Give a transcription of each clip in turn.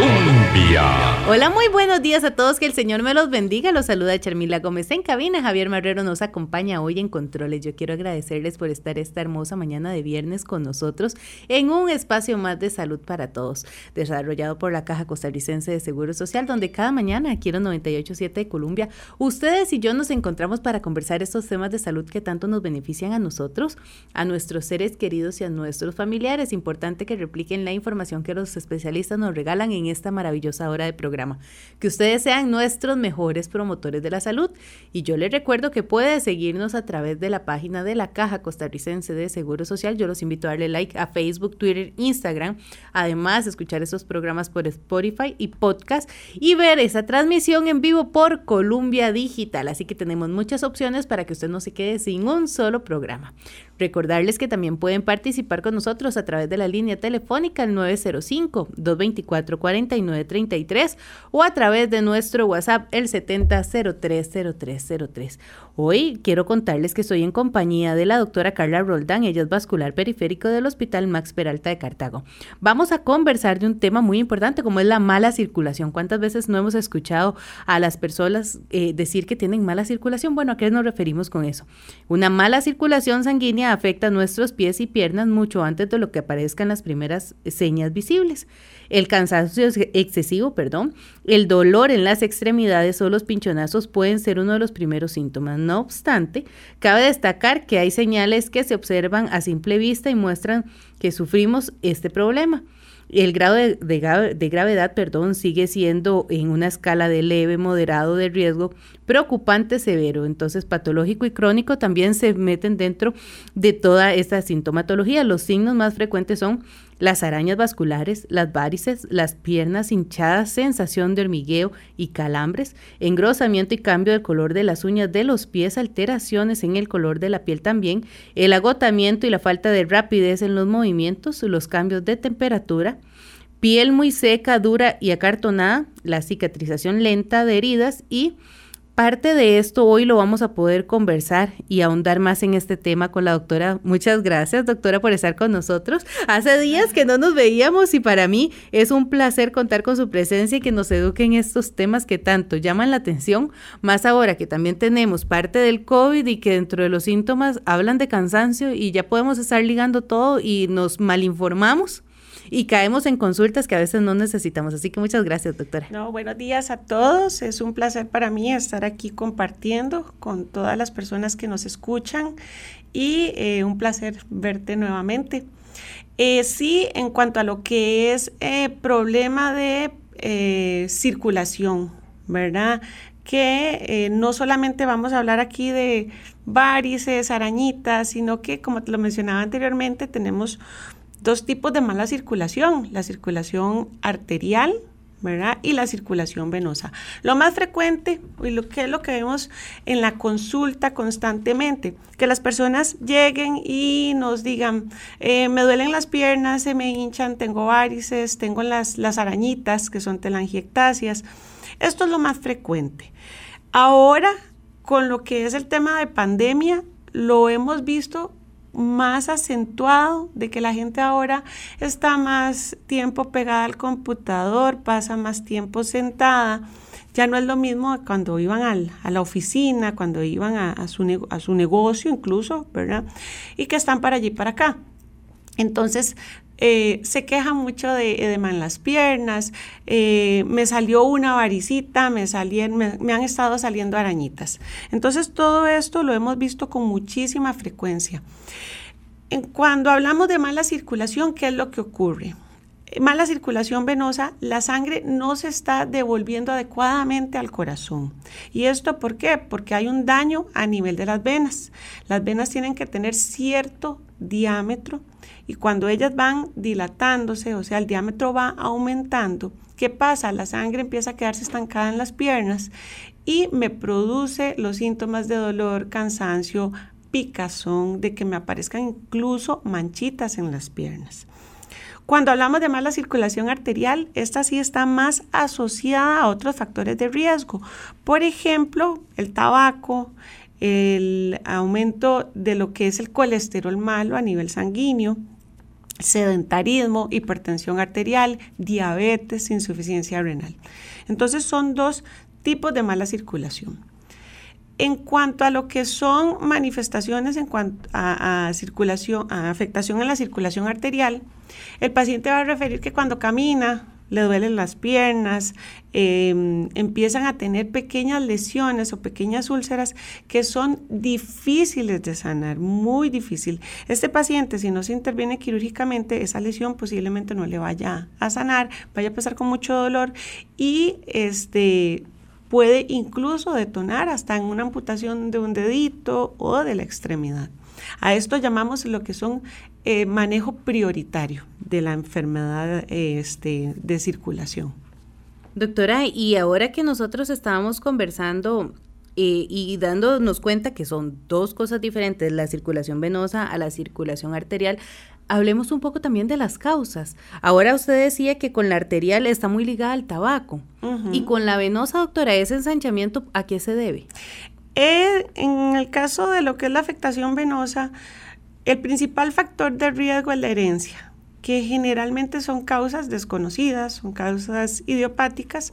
Boom. Hola, muy buenos días a todos, que el Señor me los bendiga. Los saluda Charmila Gómez en cabina. Javier Marrero nos acompaña hoy en Controles. Yo quiero agradecerles por estar esta hermosa mañana de viernes con nosotros en un espacio más de salud para todos, desarrollado por la Caja Costarricense de Seguro Social, donde cada mañana aquí en los 98.7 de Colombia, ustedes y yo nos encontramos para conversar estos temas de salud que tanto nos benefician a nosotros, a nuestros seres queridos y a nuestros familiares. Importante que repliquen la información que los especialistas nos regalan en esta maravillosa hora de programa. Que ustedes sean nuestros mejores promotores de la salud. Y yo les recuerdo que puede seguirnos a través de la página de la Caja Costarricense de Seguro Social. Yo los invito a darle like a Facebook, Twitter, Instagram. Además, escuchar estos programas por Spotify y podcast y ver esa transmisión en vivo por Columbia Digital. Así que tenemos muchas opciones para que usted no se quede sin un solo programa. Recordarles que también pueden participar con nosotros a través de la línea telefónica al 905-224-4933 o a través de nuestro WhatsApp el 70030303. Hoy quiero contarles que estoy en compañía de la doctora Carla Roldán, ella es vascular periférico del Hospital Max Peralta de Cartago. Vamos a conversar de un tema muy importante como es la mala circulación. ¿Cuántas veces no hemos escuchado a las personas eh, decir que tienen mala circulación? Bueno, ¿a qué nos referimos con eso? Una mala circulación sanguínea afecta nuestros pies y piernas mucho antes de lo que aparezcan las primeras señas visibles. El cansancio excesivo, perdón, el dolor en las extremidades o los pinchonazos pueden ser uno de los primeros síntomas. No obstante, cabe destacar que hay señales que se observan a simple vista y muestran que sufrimos este problema. El grado de, de, gravedad, perdón, sigue siendo en una escala de leve, moderado de riesgo, preocupante, severo. Entonces, patológico y crónico también se meten dentro de toda esta sintomatología. Los signos más frecuentes son las arañas vasculares, las varices, las piernas hinchadas, sensación de hormigueo y calambres, engrosamiento y cambio del color de las uñas de los pies, alteraciones en el color de la piel también, el agotamiento y la falta de rapidez en los movimientos, los cambios de temperatura, piel muy seca, dura y acartonada, la cicatrización lenta de heridas y Parte de esto hoy lo vamos a poder conversar y ahondar más en este tema con la doctora. Muchas gracias, doctora, por estar con nosotros. Hace días que no nos veíamos y para mí es un placer contar con su presencia y que nos eduque en estos temas que tanto llaman la atención, más ahora que también tenemos parte del COVID y que dentro de los síntomas hablan de cansancio y ya podemos estar ligando todo y nos malinformamos y caemos en consultas que a veces no necesitamos. Así que muchas gracias, doctora. No, buenos días a todos. Es un placer para mí estar aquí compartiendo con todas las personas que nos escuchan y eh, un placer verte nuevamente. Eh, sí, en cuanto a lo que es eh, problema de circulación, ¿verdad? que no solamente vamos a hablar aquí de varices, arañitas, sino que, como te lo mencionaba anteriormente, tenemos dos tipos de mala circulación, la circulación arterial, ¿verdad? Y la circulación venosa. Lo más frecuente, y lo que es lo que vemos en la consulta constantemente, que las personas lleguen y nos digan, eh, me duelen las piernas, se me hinchan, tengo varices, tengo las, las arañitas, que son telangiectasias. Esto es lo más frecuente. Ahora, con lo que es el tema de pandemia, lo hemos visto más acentuado de que la gente ahora está más tiempo pegada al computador, pasa más tiempo sentada. Ya no es lo mismo cuando iban a la oficina, cuando iban a, su, a su negocio incluso, ¿verdad? Y que están para allí, para acá. Entonces, eh, se queja mucho de edema en las piernas, eh, me salió una varicita, me, me, me, han estado saliendo arañitas. Entonces todo esto lo hemos visto con muchísima frecuencia. Cuando hablamos de mala circulación, ¿qué es lo que ocurre? Mala circulación venosa, la sangre no se está devolviendo adecuadamente al corazón. ¿Y esto por qué? Porque hay un daño a nivel de las venas. Las venas tienen que tener cierto diámetro y cuando ellas van dilatándose, o sea, el diámetro va aumentando, ¿qué pasa? La sangre empieza a quedarse estancada en las piernas y me produce los síntomas de dolor, cansancio, picazón, de que me aparezcan incluso manchitas en las piernas. Cuando hablamos de mala circulación arterial, esta sí está más asociada a otros factores de riesgo. Por ejemplo, el tabaco, el aumento de lo que es el colesterol malo a nivel sanguíneo, sedentarismo, hipertensión arterial, diabetes, insuficiencia renal. Entonces son dos tipos de mala circulación. En cuanto a lo que son manifestaciones en cuanto a, circulación, a afectación en la circulación arterial, el paciente va a referir que cuando camina le duelen las piernas, em, empiezan a tener pequeñas lesiones o pequeñas úlceras que son difíciles de sanar, muy difícil. Este paciente, si no se interviene quirúrgicamente, esa lesión posiblemente no le vaya a sanar, vaya a pasar con mucho dolor y este puede incluso detonar hasta en una amputación de un dedito o de la extremidad. A esto llamamos lo que son eh, manejo prioritario de la enfermedad este, de circulación. Doctora, y ahora que nosotros estábamos conversando eh, y dándonos cuenta que son dos cosas diferentes, la circulación venosa a la circulación arterial, hablemos un poco también de las causas. Ahora usted decía que con la arterial está muy ligada al tabaco. Y con la venosa, doctora, ¿ese ensanchamiento a qué se debe? Eh, en el caso de lo que es la afectación venosa, el principal factor de riesgo es la herencia, que generalmente son causas desconocidas, son causas idiopáticas,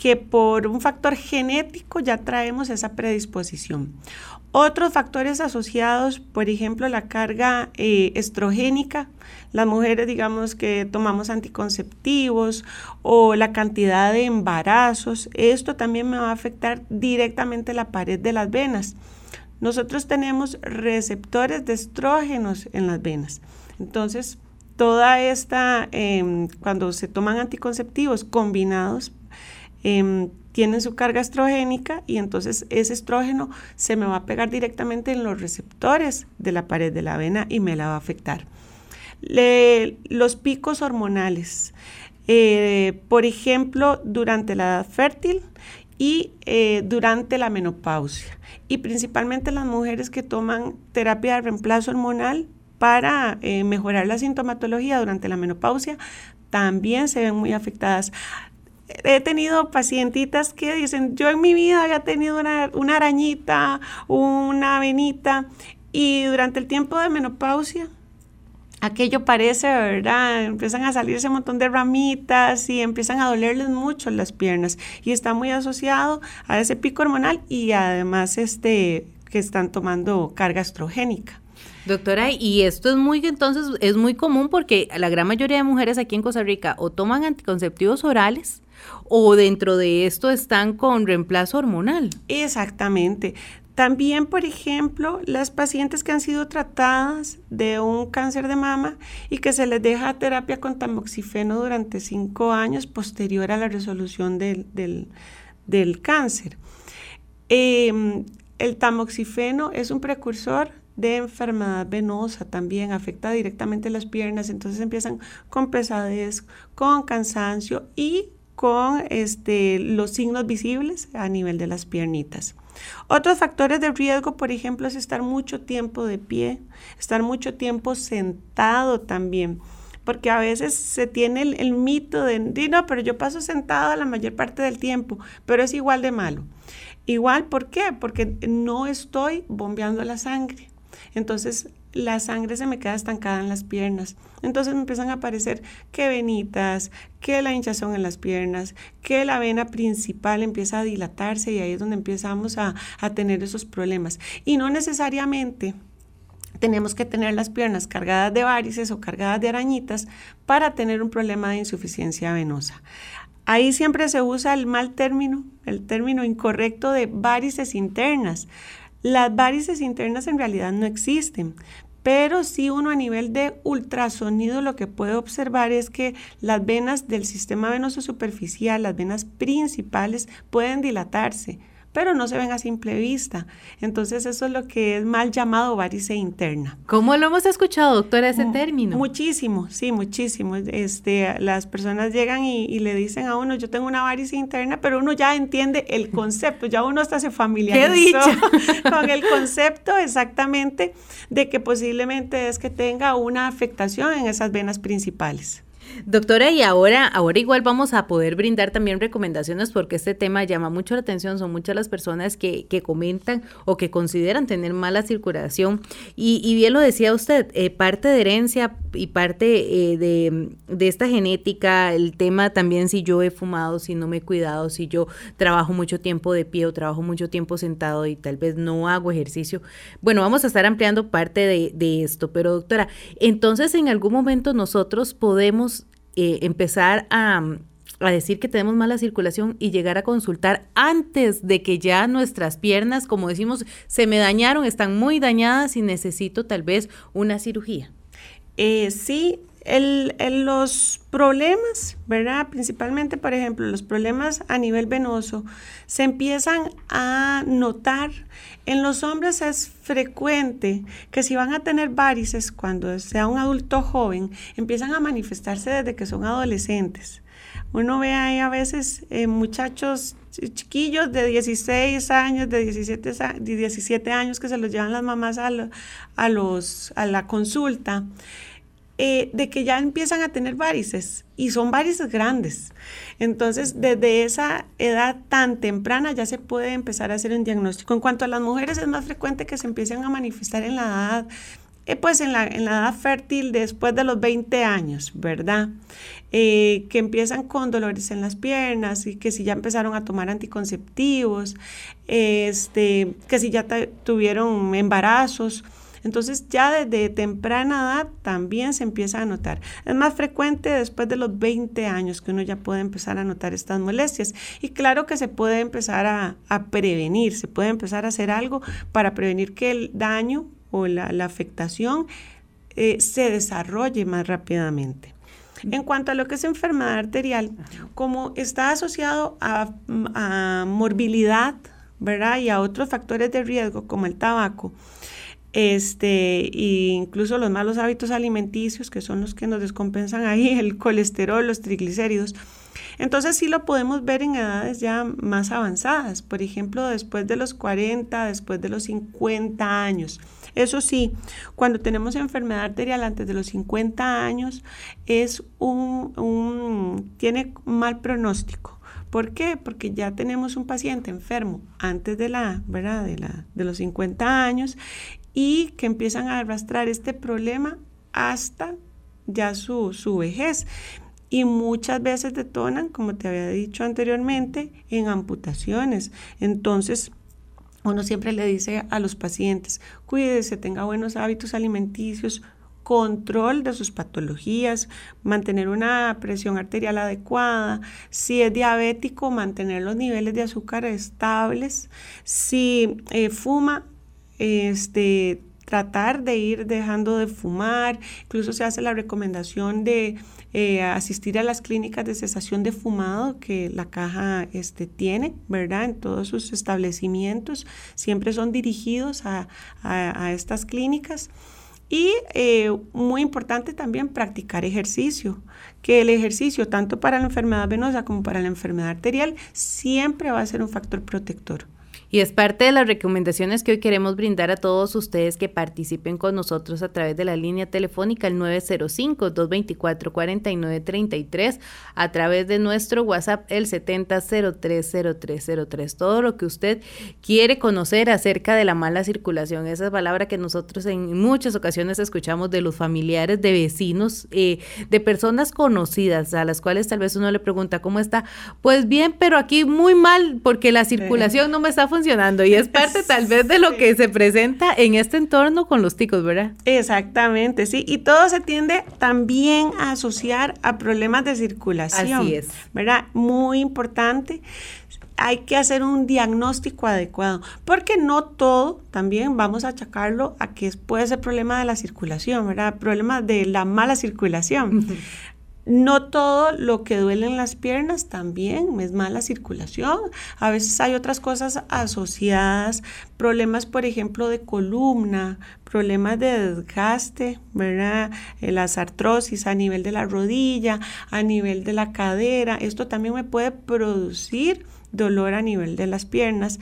que por un factor genético ya traemos esa predisposición. Otros factores asociados, por ejemplo, la carga eh, estrogénica, las mujeres, digamos, que tomamos anticonceptivos o la cantidad de embarazos, esto también me va a afectar directamente la pared de las venas. Nosotros tenemos receptores de estrógenos en las venas. Entonces, toda esta, em, cuando se toman anticonceptivos combinados, em, tienen su carga estrogénica y entonces ese estrógeno se me va a pegar directamente en los receptores de la pared de la vena y me la va a afectar. los picos hormonales, eh, por ejemplo, durante la edad fértil y eh, durante la menopausia. Y principalmente las mujeres que toman terapia de reemplazo hormonal para eh, mejorar la sintomatología durante la menopausia, también se ven muy afectadas. He tenido pacientitas que dicen, yo en mi vida había tenido una, una arañita, una venita, y durante el tiempo de menopausia aquello parece, ¿verdad? Empiezan a salir ese montón de ramitas y empiezan a dolerles mucho las piernas y está muy asociado a ese pico hormonal y además este que están tomando carga estrogénica. Doctora, y esto es muy, entonces, es muy común porque la gran mayoría de mujeres aquí en Costa Rica o toman anticonceptivos orales o dentro de esto están con reemplazo hormonal. Exactamente. También, por ejemplo, las pacientes que han sido tratadas de un cáncer de mama y que se les deja terapia con tamoxifeno durante cinco años posterior a la resolución del, cáncer. Em, el tamoxifeno es un precursor de enfermedad venosa también, afecta directamente las piernas, entonces empiezan con pesadez, con cansancio y con este, los signos visibles a nivel de las piernitas. Otros factores de riesgo, por ejemplo, es estar mucho tiempo de pie, estar mucho tiempo sentado también, porque a veces se tiene el, mito de, no, pero yo paso sentado la mayor parte del tiempo, pero es igual de malo. Igual, ¿por qué? Porque no estoy bombeando la sangre. Entonces, la sangre se me queda estancada en las piernas. Entonces me empiezan a aparecer que venitas, que la hinchazón en las piernas, que la vena principal empieza a dilatarse y ahí es donde empezamos a, a tener esos problemas. Y no necesariamente tenemos que tener las piernas cargadas de varices o cargadas de arañitas para tener un problema de insuficiencia venosa. Ahí siempre se usa el mal término, el término incorrecto de varices internas. Las varices internas en realidad no existen, pero sí uno a nivel de ultrasonido lo que puede observar es que las venas del sistema venoso superficial, las venas principales, pueden dilatarse, pero no se ven a simple vista. Entonces eso es lo que es mal llamado varice interna. ¿Cómo lo hemos escuchado, doctora, ese término? Muchísimo, sí, muchísimo. Este, las personas llegan y, le dicen a uno, yo tengo una varice interna, pero uno ya entiende el concepto, ya uno hasta se familiarizó con el concepto exactamente de que posiblemente es que tenga una afectación en esas venas principales. Doctora, y ahora, ahora igual vamos a poder brindar también recomendaciones porque este tema llama mucho la atención, son muchas las personas que, que comentan o que consideran tener mala circulación. Y, bien lo decía usted, eh, parte de herencia y parte eh, de, de, esta genética, el tema también si yo he fumado, si no me he cuidado, si yo trabajo mucho tiempo de pie o trabajo mucho tiempo sentado y tal vez no hago ejercicio. Bueno, vamos a estar ampliando parte de, de esto, pero doctora, entonces en algún momento nosotros podemos eh, empezar a, a decir que tenemos mala circulación y llegar a consultar antes de que ya nuestras piernas, como decimos, se me dañaron, están muy dañadas y necesito tal vez una cirugía. Eh, sí, el, los problemas, ¿verdad? Principalmente, por ejemplo, los problemas a nivel venoso se empiezan a notar. En los hombres es frecuente que si van a tener varices cuando sea un adulto joven, empiezan a manifestarse desde que son adolescentes. Uno ve ahí a veces eh, muchachos chiquillos de 16 años, de 17, de 17 años que se los llevan las mamás a, los, a la consulta eh, de que ya empiezan a tener varices y son varices grandes. Entonces, desde esa edad tan temprana ya se puede empezar a hacer un diagnóstico. En cuanto a las mujeres, es más frecuente que se empiecen a manifestar en la edad, eh, pues en la, en la, edad fértil después de los 20 años, ¿verdad? Eh, que empiezan con dolores en las piernas y que si ya empezaron a tomar anticonceptivos, este, que si ya tuvieron embarazos. Entonces ya desde temprana edad también se empieza a notar. Es más frecuente después de los 20 años que uno ya puede empezar a notar estas molestias. Y claro que se puede empezar a, prevenir, se puede empezar a hacer algo para prevenir que el daño o la, afectación eh, se desarrolle más rápidamente. En cuanto a lo que es enfermedad arterial, como está asociado a, a morbilidad, ¿verdad? Y a otros factores de riesgo como el tabaco, este, e incluso los malos hábitos alimenticios, que son los que nos descompensan ahí, el colesterol, los triglicéridos. Entonces sí lo podemos ver en edades ya más avanzadas, por ejemplo, después de los 40, después de los 50 años. Eso sí, cuando tenemos enfermedad arterial antes de los 50 años, es un, un tiene mal pronóstico. ¿Por qué? Porque ya tenemos un paciente enfermo antes de la, ¿verdad? De, la, de los 50 años y que empiezan a arrastrar este problema hasta ya su, su vejez. Y muchas veces detonan, como te había dicho anteriormente, en amputaciones. Entonces, uno siempre le dice a los pacientes, cuídese, tenga buenos hábitos alimenticios, control de sus patologías, mantener una presión arterial adecuada, si es diabético, mantener los niveles de azúcar estables, si eh, fuma, este, tratar de ir dejando de fumar, incluso se hace la recomendación de eh, asistir a las clínicas de cesación de fumado que la caja este, tiene, ¿verdad? En todos sus establecimientos, siempre son dirigidos a, estas clínicas. Y eh, muy importante también practicar ejercicio, que el ejercicio, tanto para la enfermedad venosa como para la enfermedad arterial, siempre va a ser un factor protector. Y es parte de las recomendaciones que hoy queremos brindar a todos ustedes que participen con nosotros a través de la línea telefónica el 905-224-4933, a través de nuestro WhatsApp el 70030303. Todo lo que usted quiere conocer acerca de la mala circulación, esa palabra que nosotros en muchas ocasiones escuchamos de los familiares, de vecinos, eh, de personas conocidas a las cuales tal vez uno le pregunta cómo está. Pues bien, pero aquí muy mal porque la circulación no me está funcionando funcionando y es parte tal vez de lo que se presenta en este entorno con los ticos, ¿verdad? Exactamente, sí, y todo se tiende también a asociar a problemas de circulación. Así es. ¿Verdad? Muy importante hay que hacer un diagnóstico adecuado, porque no todo también vamos a achacarlo a que puede ser problema de la circulación, ¿verdad? Problema de la mala circulación No todo lo que duele en las piernas también es mala circulación. A veces hay otras cosas asociadas, problemas, por ejemplo, de columna, problemas de desgaste, ¿verdad? Eh, las artrosis a nivel de la rodilla, a nivel de la cadera. Esto también me puede producir dolor a nivel de las piernas.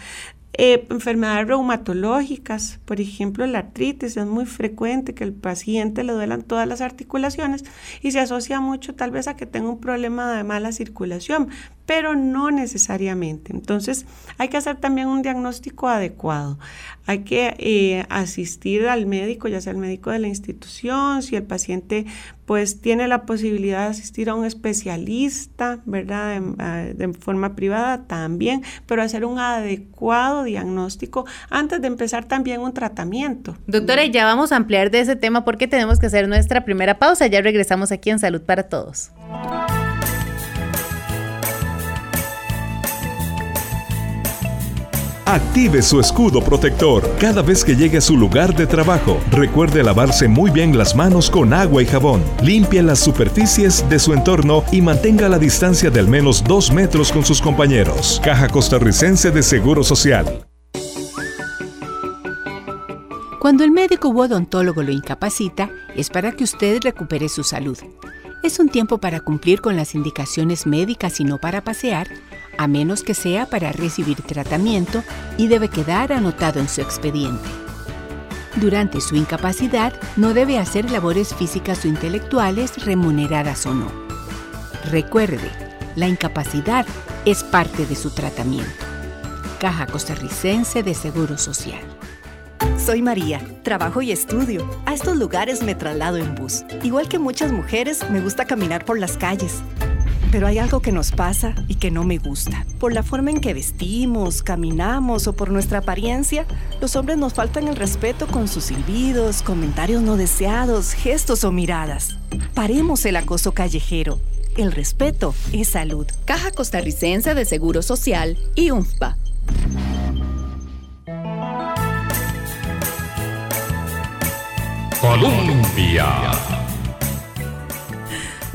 Eh, enfermedades reumatológicas, por ejemplo, la artritis es muy frecuente que el paciente le duelan todas las articulaciones y se asocia mucho tal vez a que tenga un problema de mala circulación, pero no necesariamente. Entonces hay que hacer también un diagnóstico adecuado. Hay que eh, asistir al médico, ya sea el médico de la institución, si el paciente pues tiene la posibilidad de asistir a un especialista, ¿verdad? De, de, forma privada también, pero hacer un adecuado diagnóstico antes de empezar también un tratamiento. Doctora, ya vamos a ampliar de ese tema porque tenemos que hacer nuestra primera pausa. Ya regresamos aquí en Salud para Todos. Active su escudo protector cada vez que llegue a su lugar de trabajo. Recuerde lavarse muy bien las manos con agua y jabón. Limpie las superficies de su entorno y mantenga la distancia de al menos dos metros con sus compañeros. Caja Costarricense de Seguro Social. Cuando el médico u odontólogo lo incapacita, es para que usted recupere su salud. Es un tiempo para cumplir con las indicaciones médicas y no para pasear a menos que sea para recibir tratamiento y debe quedar anotado en su expediente. Durante su incapacidad no debe hacer labores físicas o intelectuales remuneradas o no. Recuerde, la incapacidad es parte de su tratamiento. Caja Costarricense de Seguro Social. Soy María, trabajo y estudio. A estos lugares me traslado en bus. Igual que muchas mujeres, me gusta caminar por las calles. Pero hay algo que nos pasa y que no me gusta. Por la forma en que vestimos, caminamos o por nuestra apariencia, los hombres nos faltan el respeto con sus silbidos, comentarios no deseados, gestos o miradas. Paremos el acoso callejero. El respeto es salud. Caja Costarricense de Seguro Social y UNFPA. Colombia.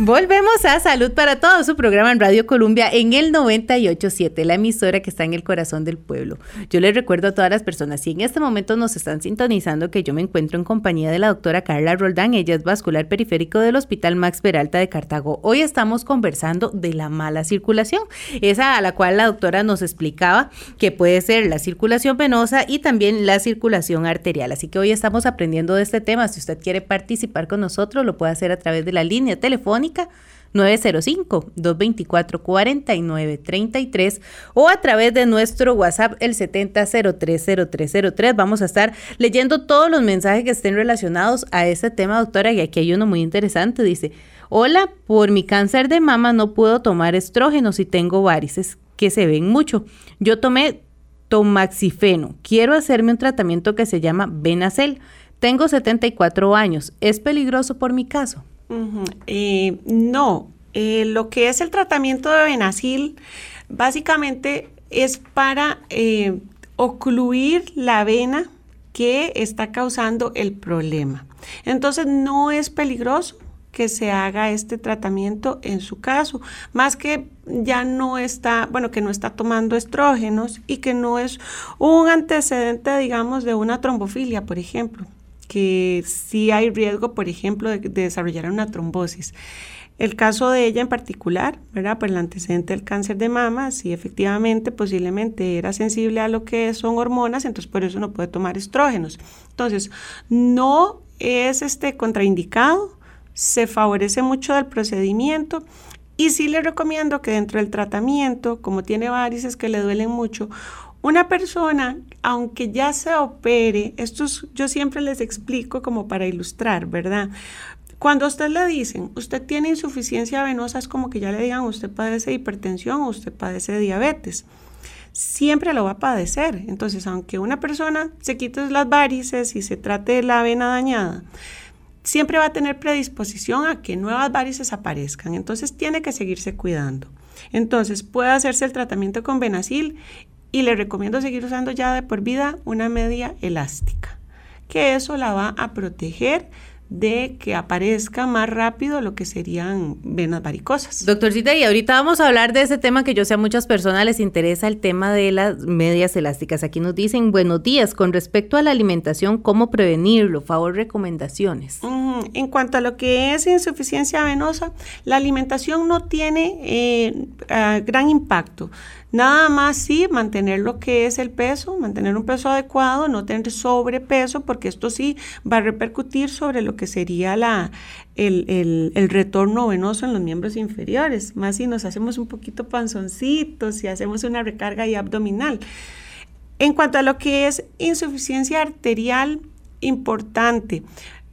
Volvemos a Salud para Todos, su programa en Radio Colombia en el 987, la emisora que está en el corazón del pueblo. Yo les recuerdo a todas las personas, si en este momento nos están sintonizando, que yo me encuentro en compañía de la doctora Carla Roldán, ella es vascular periférico del Hospital Max Peralta de Cartago. Hoy estamos conversando de la mala circulación, esa a la cual la doctora nos explicaba que puede ser la circulación venosa y también la circulación arterial. Así que hoy estamos aprendiendo de este tema. Si usted quiere participar con nosotros, lo puede hacer a través de la línea telefónica 905-224-4933 o a través de nuestro WhatsApp el 70030303. Vamos a estar leyendo todos los mensajes que estén relacionados a este tema, doctora, y aquí hay uno muy interesante. Dice, hola, por mi cáncer de mama no puedo tomar estrógenos y tengo varices que se ven mucho. Yo tomé tomaxifeno. Quiero hacerme un tratamiento que se llama Benacel. Tengo 74 años. ¿Es peligroso por mi caso? Eh, no, eh, lo que es el tratamiento de Benacil básicamente es para eh, ocluir la vena que está causando el problema. Entonces no es peligroso que se haga este tratamiento en su caso, más que ya no está, bueno, que no está tomando estrógenos y que no es un antecedente, digamos, de una trombofilia, por ejemplo que sí hay riesgo, por ejemplo, de, desarrollar una trombosis. El caso de ella en particular, ¿verdad? Por el antecedente del cáncer de mama, sí efectivamente posiblemente era sensible a lo que son hormonas, entonces por eso no puede tomar estrógenos. Entonces, no es este contraindicado, se favorece mucho del procedimiento y sí le recomiendo que dentro del tratamiento, como tiene varices que le duelen mucho, una persona, aunque ya se opere, esto yo siempre les explico como para ilustrar, ¿verdad? Cuando a usted le dicen, usted tiene insuficiencia venosa, es como que ya le digan, usted padece hipertensión o usted padece diabetes. Siempre lo va a padecer. Entonces, aunque una persona se quite las varices y se trate la vena dañada, siempre va a tener predisposición a que nuevas varices aparezcan. Entonces, tiene que seguirse cuidando. Entonces, puede hacerse el tratamiento con Benacil y le recomiendo seguir usando ya de por vida una media elástica, que eso la va a proteger de que aparezca más rápido lo que serían venas varicosas. Doctorcita, y ahorita vamos a hablar de ese tema que yo sé a muchas personas les interesa, el tema de las medias elásticas. Aquí nos dicen, buenos días, con respecto a la alimentación, ¿cómo prevenirlo? Favor, recomendaciones. en cuanto a lo que es insuficiencia venosa, la alimentación no tiene eh, gran impacto. Nada más sí mantener lo que es el peso, mantener un peso adecuado, no tener sobrepeso, porque esto sí va a repercutir sobre lo que sería la, el, retorno venoso en los miembros inferiores, más si nos hacemos un poquito panzoncitos, si hacemos una recarga abdominal. En cuanto a lo que es insuficiencia arterial, importante.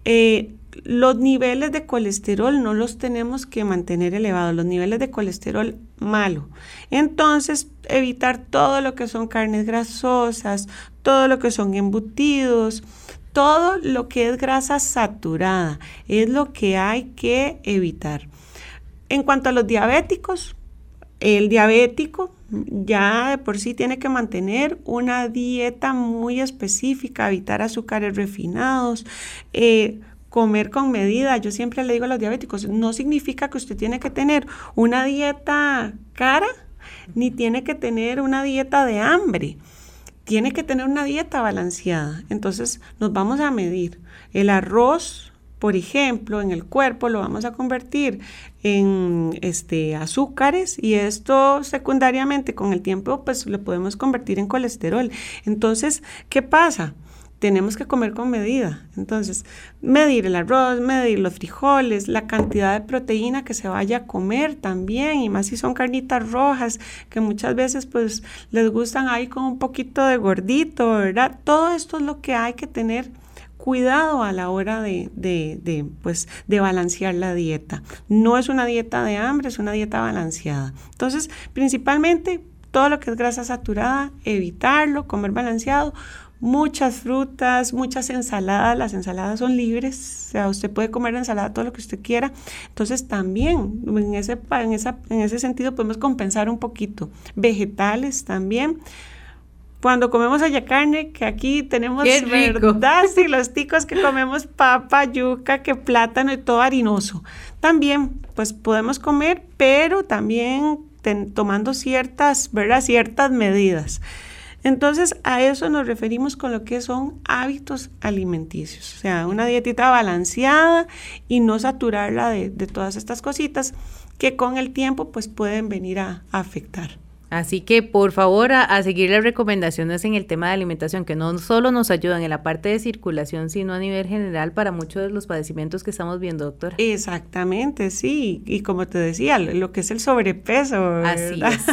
Eh, los niveles de colesterol no los tenemos que mantener elevados, los niveles de colesterol malo. Entonces, evitar todo lo que son carnes grasosas, todo lo que son embutidos, todo lo que es grasa saturada, es lo que hay que evitar. En cuanto a los diabéticos, el diabético ya de por sí tiene que mantener una dieta muy específica, evitar azúcares refinados, eh, comer con medida. Yo siempre le digo a los diabéticos, no significa que usted tiene que tener una dieta cara, ni tiene que tener una dieta de hambre. Tiene que tener una dieta balanceada. Entonces nos vamos a medir. El arroz, por ejemplo, en el cuerpo lo vamos a convertir en este, azúcares y esto secundariamente con el tiempo pues lo podemos convertir en colesterol. Entonces, ¿qué pasa? Tenemos que comer con medida. Entonces, medir el arroz, medir los frijoles, la cantidad de proteína que se vaya a comer también, y más si son carnitas rojas, que muchas veces pues les gustan ahí con un poquito de gordito, ¿verdad? Todo esto es lo que hay que tener cuidado a la hora de, de, pues, de balancear la dieta. No es una dieta de hambre, es una dieta balanceada. Entonces, principalmente todo lo que es grasa saturada, evitarlo, comer balanceado, muchas frutas, muchas ensaladas. Las ensaladas son libres, o sea, usted puede comer ensalada todo lo que usted quiera. Entonces también en ese, en esa, en ese sentido podemos compensar un poquito. Vegetales también. Cuando comemos allá carne, que aquí tenemos verdad, sí, los ticos que comemos papa, yuca, que plátano y todo harinoso. También, pues podemos comer, pero también tomando ciertas, ¿verdad? Ciertas medidas. Entonces, a eso nos referimos con lo que son hábitos alimenticios, o sea, una dietita balanceada y no saturarla de, todas estas cositas que con el tiempo pues pueden venir a afectar. Así que por favor a, seguir las recomendaciones en el tema de alimentación, que no solo nos ayudan en la parte de circulación, sino a nivel general para muchos de los padecimientos que estamos viendo, doctora. Exactamente, sí. Y como te decía, lo que es el sobrepeso. Así es.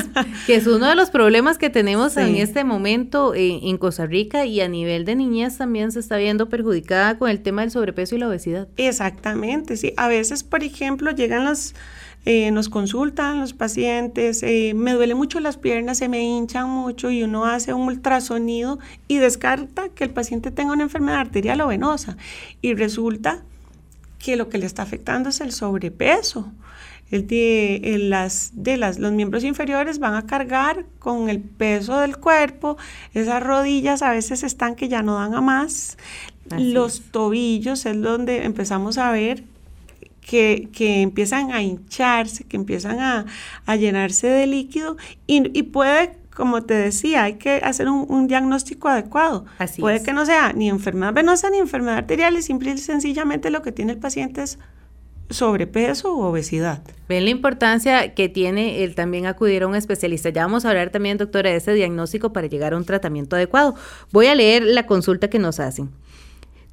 que es uno de los problemas que tenemos en este momento en, en Costa Rica y a nivel de niñez también se está viendo perjudicada con el tema del sobrepeso y la obesidad. Exactamente, sí. A veces, por ejemplo, llegan los eh, nos consultan los pacientes, eh, me duele mucho las piernas, se me hinchan mucho y uno hace un ultrasonido y descarta que el paciente tenga una enfermedad arterial o venosa. Y resulta que lo que le está afectando es el sobrepeso. El de, las, de las, los miembros inferiores van a cargar con el peso del cuerpo, esas rodillas a veces están que ya no dan a más, los tobillos es donde empezamos a ver que, empiezan a hincharse, que empiezan a, llenarse de líquido y, puede como te decía, hay que hacer un, diagnóstico adecuado. Puede que no sea ni enfermedad venosa ni enfermedad arterial y simple y sencillamente lo que tiene el paciente es sobrepeso u obesidad. Ven la importancia que tiene el también acudir a un especialista. Ya vamos a hablar también, doctora, de ese diagnóstico para llegar a un tratamiento adecuado. Voy a leer la consulta que nos hacen.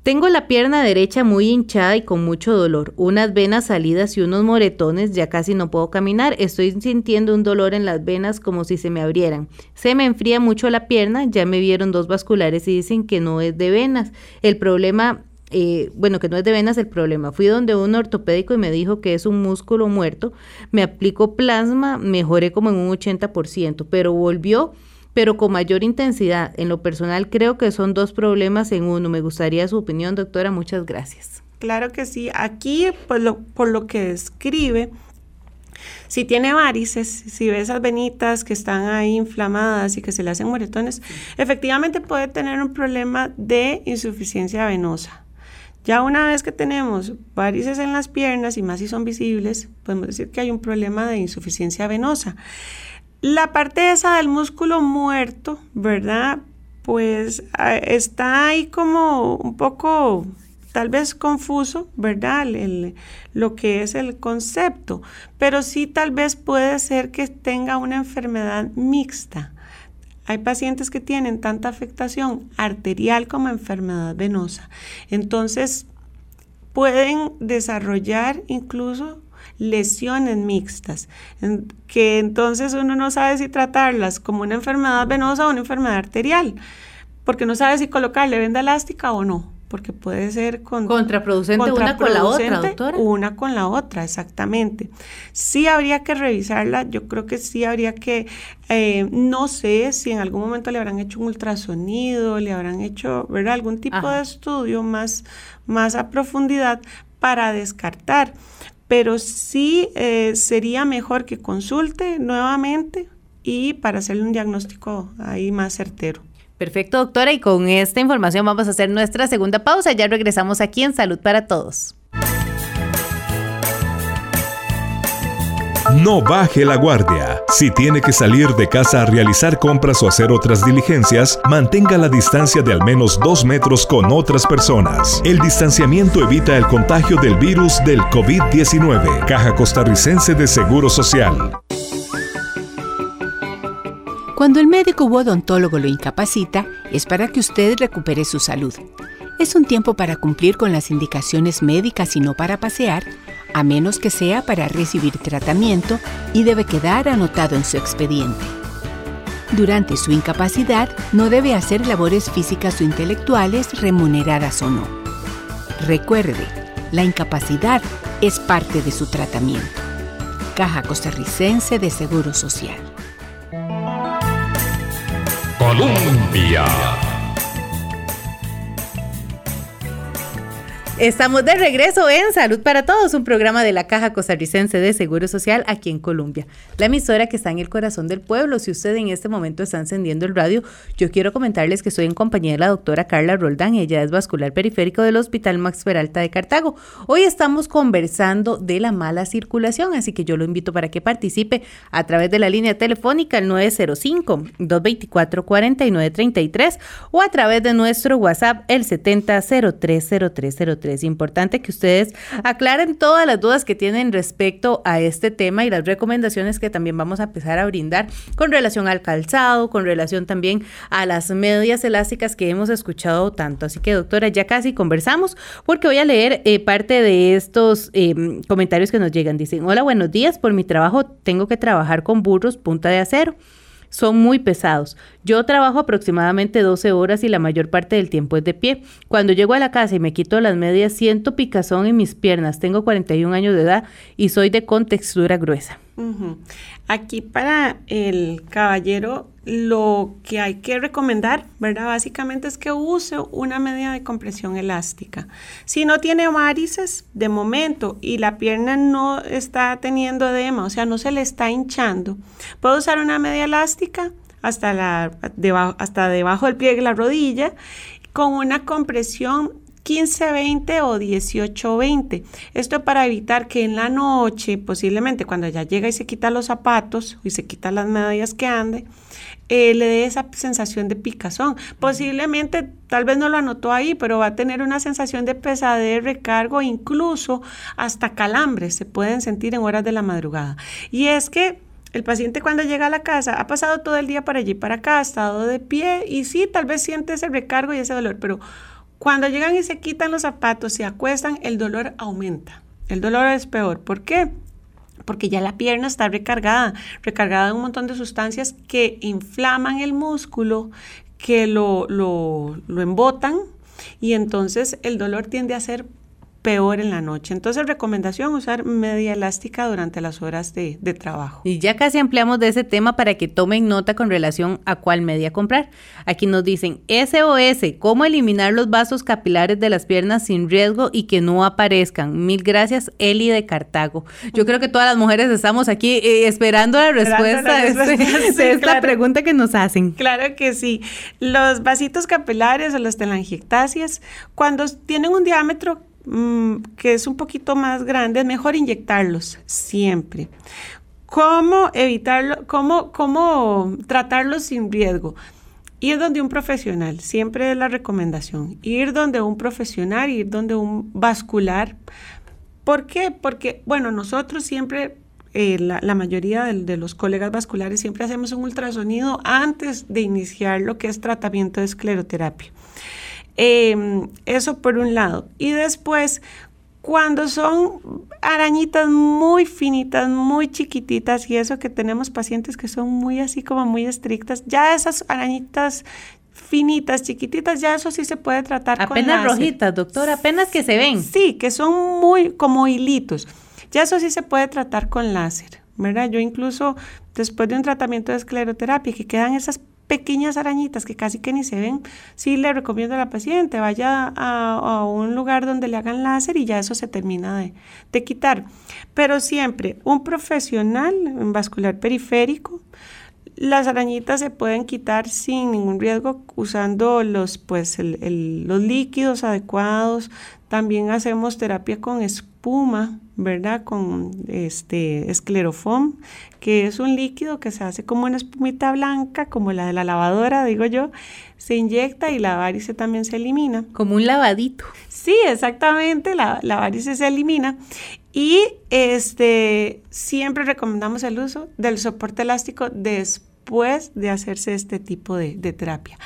Tengo la pierna derecha muy hinchada y con mucho dolor, unas venas salidas y unos moretones, ya casi no puedo caminar, estoy sintiendo un dolor en las venas como si se me abrieran. Se me enfría mucho la pierna, ya me vieron dos vasculares y dicen que no es de venas. El problema eh, bueno, que no es de venas el problema. Fui donde un ortopédico y me dijo que es un músculo muerto. Me aplicó plasma, mejoré como en un 80%, pero volvió pero con mayor intensidad. En lo personal creo que son dos problemas en uno. Me gustaría su opinión, doctora. Muchas gracias. Claro que sí. Aquí, por lo, por lo que describe, si tiene varices, si ve esas venitas que están ahí inflamadas y que se le hacen moretones, efectivamente puede tener un problema de insuficiencia venosa. Ya una vez que tenemos varices en las piernas y más si son visibles, podemos decir que hay un problema de insuficiencia venosa. La parte esa del músculo muerto, ¿verdad? Pues ah, está ahí como un poco tal vez confuso, ¿verdad? lo que es el concepto, pero sí tal vez puede ser que tenga una enfermedad mixta. Hay pacientes que tienen tanta afectación arterial como enfermedad venosa. Entonces, pueden desarrollar incluso lesiones mixtas, que entonces uno no sabe si tratarlas como una enfermedad venosa o una enfermedad arterial, porque no sabe si colocarle venda elástica o no porque puede ser contraproducente, una con la otra, doctora. Una con la otra, exactamente. Sí habría que revisarla, yo creo que sí habría que, eh, no sé si en algún momento le habrán hecho un ultrasonido, le habrán hecho, ¿verdad? Algún tipo de estudio más, más a profundidad para descartar. Pero sí eh, sería mejor que consulte nuevamente y para hacerle un diagnóstico ahí más certero. Perfecto, doctora, y con esta información vamos a hacer nuestra segunda pausa. Ya regresamos aquí en Salud para Todos. No baje la guardia. Si tiene que salir de casa a realizar compras o hacer otras diligencias, mantenga la distancia de al menos dos metros con otras personas. El distanciamiento evita el contagio del virus del COVID-19. Caja Costarricense de Seguro Social. Cuando el médico u odontólogo lo incapacita, es para que usted recupere su salud. Es un tiempo para cumplir con las indicaciones médicas y no para pasear, a menos que sea para recibir tratamiento y debe quedar anotado en su expediente. Durante su incapacidad, no debe hacer labores físicas o intelectuales remuneradas o no. Recuerde, la incapacidad es parte de su tratamiento. Caja Costarricense de Seguro Social. Colombia. Estamos de regreso en Salud para Todos, un programa de la Caja Costarricense de Seguro Social aquí en Colombia. La emisora que está en el corazón del pueblo. Si usted en este momento está encendiendo el radio, yo quiero comentarles que estoy en compañía de la doctora Carla Roldán. Ella es vascular periférico del Hospital Max Peralta de Cartago. Hoy estamos conversando de la mala circulación, así que yo lo invito para que participe a través de la línea telefónica al 905-224-4933 o a través de nuestro WhatsApp el 70030303. Es importante que ustedes aclaren todas las dudas que tienen respecto a este tema y las recomendaciones que también vamos a empezar a brindar con relación al calzado, con relación también a las medias elásticas que hemos escuchado tanto. Así que doctora, ya casi conversamos porque voy a leer eh, parte de estos em, comentarios que nos llegan. Dicen, hola, buenos días, por mi trabajo tengo que trabajar con burros punta de acero son muy pesados. Yo trabajo aproximadamente 12 horas y la mayor parte del tiempo es de pie. Cuando llego a la casa y me quito las medias, siento picazón en mis piernas. Tengo 41 años de edad y soy de contextura gruesa. Aquí para el caballero lo que hay que recomendar, ¿verdad? Básicamente es que use una media de compresión elástica. Si no tiene varices de momento y la pierna no está teniendo edema, o sea, no se le está hinchando, puede usar una media elástica hasta, la, debajo, hasta debajo del pie de la rodilla con una compresión 15-20 o 18-20. Esto para evitar que en la noche, posiblemente cuando ya llega y se quita los zapatos y se quita las medias que ande, eh, le dé esa sensación de picazón. Posiblemente, tal vez no lo anotó ahí, pero va a tener una sensación de pesadez, recargo, incluso hasta calambres se pueden sentir en horas de la madrugada. Y es que el paciente cuando llega a la casa ha pasado todo el día para allí para acá, ha estado de pie y sí, tal vez siente ese recargo y ese dolor, pero cuando llegan y se quitan los zapatos, se acuestan, el dolor aumenta. El dolor es peor. ¿Por qué? porque ya la pierna está recargada, recargada de un montón de sustancias que inflaman el músculo, que lo, lo, embotan y entonces el dolor tiende a ser peor en la noche. Entonces, recomendación usar media elástica durante las horas de, trabajo. Y ya casi ampliamos de ese tema para que tomen nota con relación a cuál media comprar. Aquí nos dicen SOS, ¿cómo eliminar los vasos capilares de las piernas sin riesgo y que no aparezcan? Mil gracias, Eli de Cartago. Yo creo que todas las mujeres estamos aquí eh, esperando la respuesta, de, esta pregunta que nos hacen. Claro que sí. Los vasitos capilares o las telangiectasias, cuando tienen un diámetro Mm, que es un poquito más grande, es mejor inyectarlos siempre. ¿Cómo evitarlo? ¿Cómo, cómo tratarlos sin riesgo? Ir donde un profesional, siempre es la recomendación. Ir donde un profesional, ir donde un vascular. ¿Por qué? Porque, bueno, nosotros siempre eh, la, mayoría de, de, los colegas vasculares siempre hacemos un ultrasonido antes de iniciar lo que es tratamiento de escleroterapia. Em, eso por un lado. Y después, cuando son arañitas muy finitas, muy chiquititas, y eso que tenemos pacientes que son muy así como muy estrictas, ya esas arañitas finitas, chiquititas, ya eso sí se puede tratar apenas con Apenas rojitas, doctor, apenas que se ven. Sí, que son muy como hilitos. Ya eso sí se puede tratar con láser, ¿verdad? Yo incluso después de un tratamiento de escleroterapia que quedan esas pequeñas arañitas que casi que ni se ven, sí le recomiendo a la paciente, vaya a, un lugar donde le hagan láser y ya eso se termina de, quitar. Pero siempre un profesional en vascular periférico, las arañitas se pueden quitar sin ningún riesgo usando los, pues, los líquidos adecuados. También hacemos terapia con ¿verdad? Con este esclerofón, que es un líquido que se hace como una espumita blanca, como la de la lavadora, digo yo. Se inyecta y la varice también se elimina. Como un lavadito. Sí, exactamente, la, la varice se elimina. Y este, siempre recomendamos el uso del soporte elástico después de hacerse este tipo de, terapia.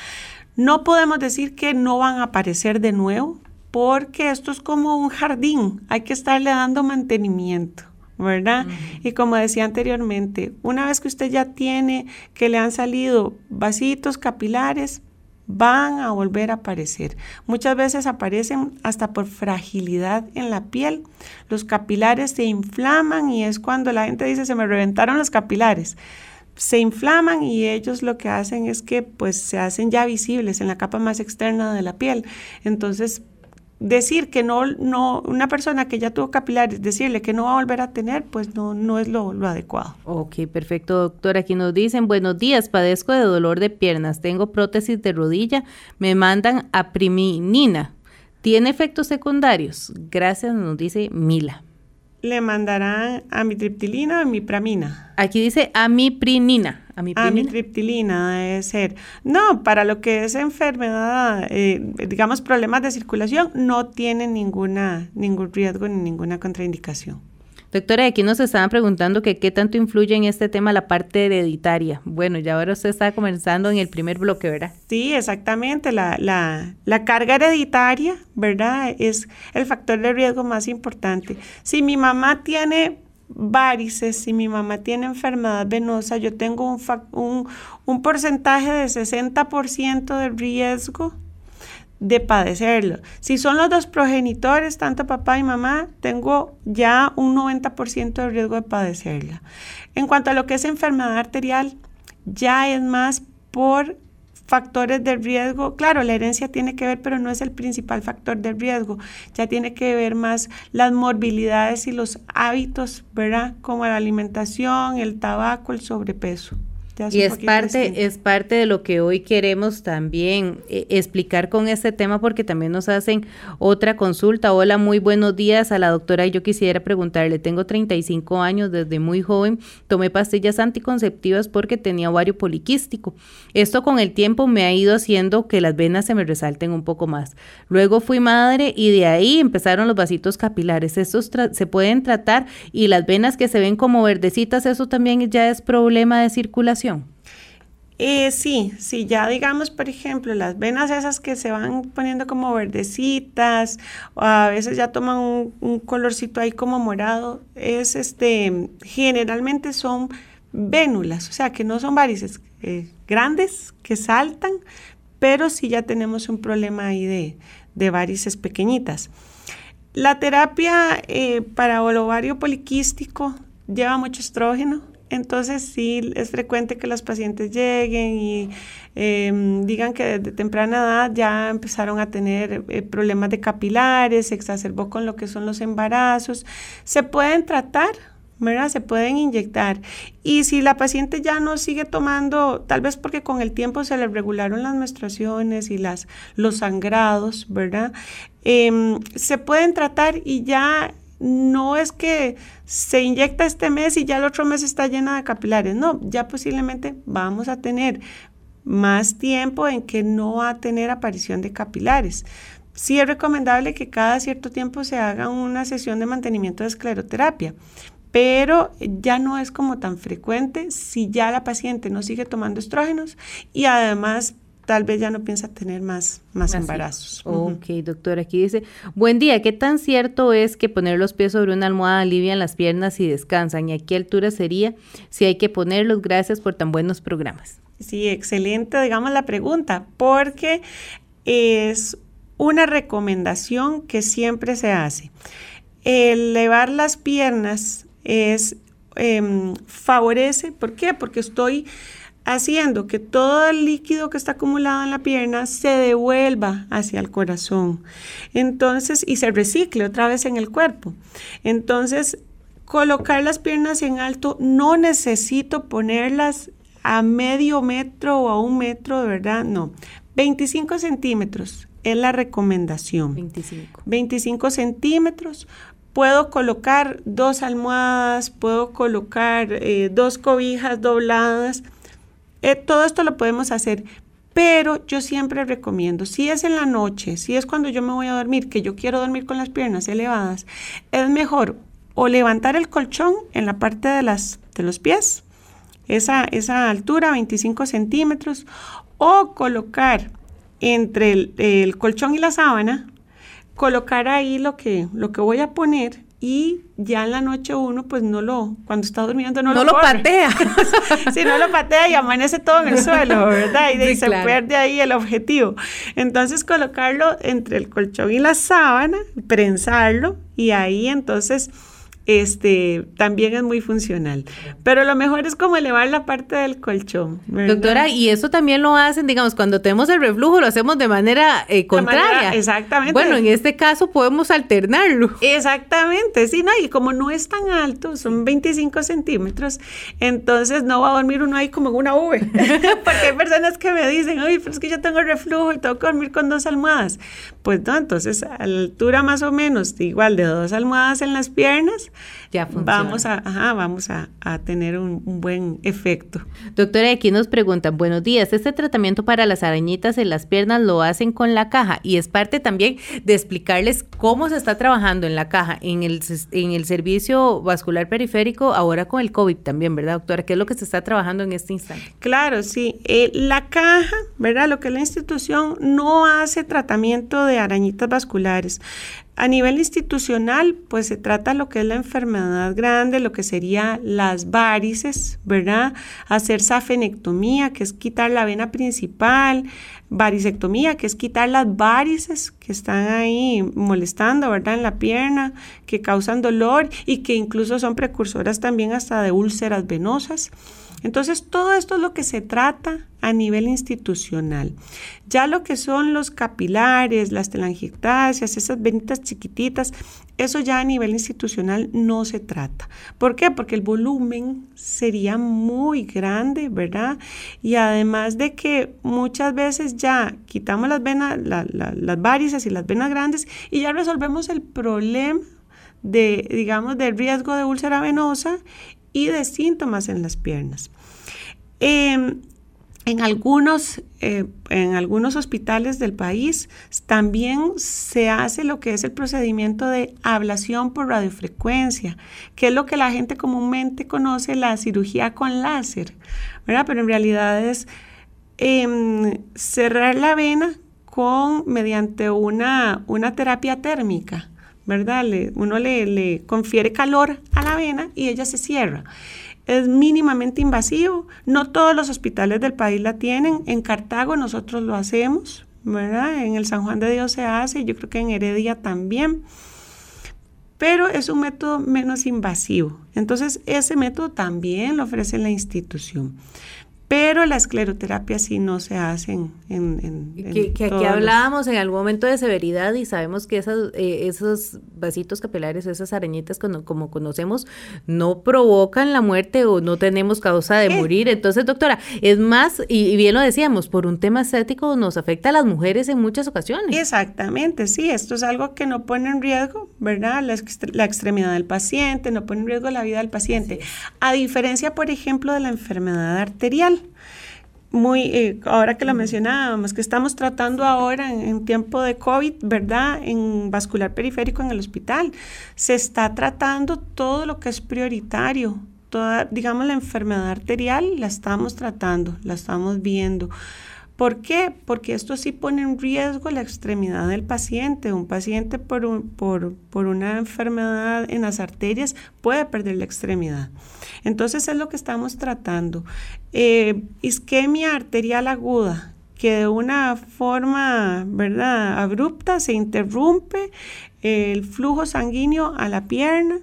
No podemos decir que no van a aparecer de nuevo, porque esto es como un jardín, hay que estarle dando mantenimiento. ¿verdad? Y como decía anteriormente, una vez que usted ya tiene que le han salido vasitos capilares, van a volver a aparecer. Muchas veces aparecen hasta por fragilidad en la piel. Los capilares se inflaman y es cuando la gente dice se me reventaron los capilares. Se inflaman y ellos lo que hacen es que pues se hacen ya visibles en la capa más externa de la piel. Entonces decir que no, no, una persona que ya tuvo capilares, decirle que no va a volver a tener, pues no, no es lo, adecuado. Ok, perfecto, doctor. Aquí nos dicen, buenos días, padezco de dolor de piernas, tengo prótesis de rodilla, me mandan a priminina. ¿Tiene efectos secundarios? Gracias, nos dice Mila le mandarán amitriptilina o amipramina. Aquí dice amiprinina. Amitriptilina debe ser. No, para lo que es enfermedad, eh, digamos problemas de circulación, no tiene ninguna, ningún riesgo ni ninguna contraindicación. Doctora, aquí nos estaban preguntando que qué tanto influye en este tema la parte hereditaria. Bueno, ya ahora usted está comenzando en el primer bloque, ¿verdad? Sí, exactamente. La, la, la carga hereditaria, ¿verdad? Es el factor de riesgo más importante. Si mi mamá tiene varices, si mi mamá tiene enfermedad venosa, yo tengo un, un, un porcentaje de 60% de riesgo de padecerlo. Si son los dos progenitores, tanto papá y mamá, tengo ya un 90% de riesgo de padecerla. En cuanto a lo que es enfermedad arterial, ya es más por factores de riesgo. Claro, la herencia tiene que ver, pero no es el principal factor de riesgo. Ya tiene que ver más las morbilidades y los hábitos, ¿verdad? Como la alimentación, el tabaco, el sobrepeso y es parte, es parte de lo que hoy queremos también eh, explicar con este tema porque también nos hacen otra consulta. Hola, muy buenos días a la doctora. Yo quisiera preguntarle, tengo 35 años, desde muy joven tomé pastillas anticonceptivas porque tenía ovario poliquístico. Esto con el tiempo me ha ido haciendo que las venas se me resalten un poco más. Luego fui madre y de ahí empezaron los vasitos capilares. Estos se pueden tratar y las venas que se ven como verdecitas, eso también ya es problema de circulación. Eh, sí, sí, ya digamos, por ejemplo, las venas esas que se van poniendo como verdecitas, o a veces ya toman un, colorcito ahí como morado, es este, generalmente son vénulas, o sea, que no son varices eh, grandes que saltan, pero sí ya tenemos un problema ahí de, de varices pequeñitas. La terapia eh, para el ovario poliquístico lleva mucho estrógeno, entonces sí es frecuente que los pacientes lleguen y em, digan que desde temprana edad ya empezaron a tener eh, problemas de capilares, se exacerbó con lo que son los embarazos. Se pueden tratar, ¿verdad? Se pueden inyectar. Y si la paciente ya no sigue tomando, tal vez porque con el tiempo se le regularon las menstruaciones y las, los sangrados, ¿verdad? Em, se pueden tratar y ya no es que se inyecta este mes y ya el otro mes está llena de capilares. No, ya posiblemente vamos a tener más tiempo en que no va a tener aparición de capilares. Sí es recomendable que cada cierto tiempo se haga una sesión de mantenimiento de escleroterapia, pero ya no es como tan frecuente si ya la paciente no sigue tomando estrógenos y además tal vez ya no piensa tener más, más embarazos. Ok, doctor, aquí dice, buen día, ¿qué tan cierto es que poner los pies sobre una almohada alivian las piernas y descansan? ¿Y a qué altura sería si hay que ponerlos? Gracias por tan buenos programas. Sí, excelente, digamos, la pregunta, porque es una recomendación que siempre se hace. Elevar las piernas es em, favorece, ¿por qué? Porque estoy haciendo que todo el líquido que está acumulado en la pierna se devuelva hacia el corazón. Entonces, y se recicle otra vez en el cuerpo. Entonces, colocar las piernas en alto, no necesito ponerlas a medio metro o a un metro, de verdad, no. 25 centímetros es la recomendación. 25. 25 centímetros. Puedo colocar dos almohadas, puedo colocar eh, dos cobijas dobladas eh, todo esto lo podemos hacer, pero yo siempre recomiendo, si es en la noche, si es cuando yo me voy a dormir, que yo quiero dormir con las piernas elevadas, es mejor o levantar el colchón en la parte de, las, de los pies, esa, esa altura, 25 centímetros, o colocar entre el, el, colchón y la sábana, colocar ahí lo que, lo que voy a poner y ya en la noche uno pues no lo, cuando está durmiendo no, no lo, lo patea. si no lo patea y amanece todo en el suelo, ¿verdad? Y, se pierde ahí el objetivo. Entonces colocarlo entre el colchón y la sábana, prensarlo y ahí entonces este, también es muy funcional. Pero lo mejor es como elevar la parte del colchón. Doctora, y eso también lo hacen, digamos, cuando tenemos el reflujo, lo hacemos de manera eh, contraria. exactamente. Bueno, en este caso podemos alternarlo. Exactamente, sí, no, y como no es tan alto, son 25 centímetros, entonces no va a dormir uno ahí como en una V. Porque hay personas que me dicen, oye, pero es que yo tengo reflujo y tengo que dormir con dos almohadas. Pues no, entonces a la altura más o menos igual de dos almohadas en las piernas, ya funciona. Vamos a, ajá, vamos a, a tener un, un, buen efecto. Doctora, aquí nos preguntan, buenos días, este tratamiento para las arañitas en las piernas lo hacen con la caja y es parte también de explicarles cómo se está trabajando en la caja, en el, en el servicio vascular periférico, ahora con el COVID también, ¿verdad, doctora? ¿Qué es lo que se está trabajando en este instante? Claro, sí. Eh, la caja, ¿verdad? Lo que la institución no hace tratamiento de arañitas vasculares. A nivel institucional, pues se trata lo que es la enfermedad grande, lo que sería las varices, ¿verdad? Hacer safenectomía, que es quitar la vena principal, varicectomía, que es quitar las varices que están ahí molestando, ¿verdad? En la pierna, que causan dolor y que incluso son precursoras también hasta de úlceras venosas. Entonces, todo esto es lo que se trata a nivel institucional. Ya lo que son los capilares, las telangiectasias, esas venitas chiquititas, eso ya a nivel institucional no se trata. ¿Por qué? Porque el volumen sería muy grande, ¿verdad? Y además de que muchas veces ya quitamos las venas, las varices y las venas grandes y ya resolvemos el problema de, digamos, del riesgo de úlcera venosa y de síntomas en las piernas. Em, en algunos, eh, en algunos hospitales del país también se hace lo que es el procedimiento de ablación por radiofrecuencia, que es lo que la gente comúnmente conoce la cirugía con láser, ¿verdad? Pero en realidad es em, cerrar la vena con, mediante una, una terapia térmica. ¿Verdad? uno le, confiere calor a la vena y ella se cierra. Es mínimamente invasivo. No todos los hospitales del país la tienen. En Cartago nosotros lo hacemos, ¿verdad? En el San Juan de Dios se hace, yo creo que en Heredia también. pero es un método menos invasivo. Entonces, ese método también lo ofrece la institución pero la escleroterapia sí no se hace en... en, que, aquí hablábamos en algún momento de severidad y sabemos que esas, eh, esos vasitos capilares, esas arañitas como, como, conocemos, no provocan la muerte o no tenemos causa de morir. Entonces, doctora, es más, y, bien lo decíamos, por un tema estético nos afecta a las mujeres en muchas ocasiones. Exactamente, sí, esto es algo que no pone en riesgo, ¿verdad? La, la extremidad del paciente, no pone en riesgo la vida del paciente. A diferencia, por ejemplo, de la enfermedad arterial muy, eh, ahora que lo mencionábamos, que estamos tratando ahora en, tiempo de COVID, ¿verdad? En vascular periférico en el hospital, se está tratando todo lo que es prioritario. Toda, digamos, la enfermedad arterial la estamos tratando, la estamos viendo. ¿Por qué? Porque esto sí pone en riesgo la extremidad del paciente. Un paciente por, por, por una enfermedad en las arterias puede perder la extremidad. Entonces es lo que estamos tratando. Eh, isquemia arterial aguda, que de una forma, ¿verdad?, abrupta se interrumpe el flujo sanguíneo a la pierna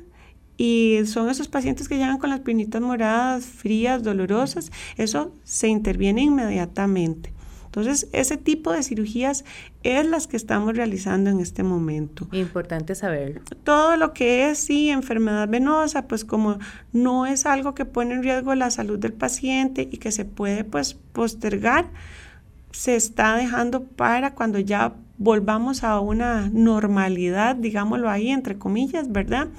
y son esos pacientes que llegan con las piernitas moradas, frías, dolorosas, eso se interviene inmediatamente. Entonces, ese tipo de cirugías es las que estamos realizando en este momento. Importante saberlo. Todo lo que es, sí, enfermedad venosa, pues como no es algo que pone en riesgo la salud del paciente y que se puede, pues, postergar, se está dejando para cuando ya volvamos a una normalidad, digámoslo ahí, entre comillas, ¿verdad?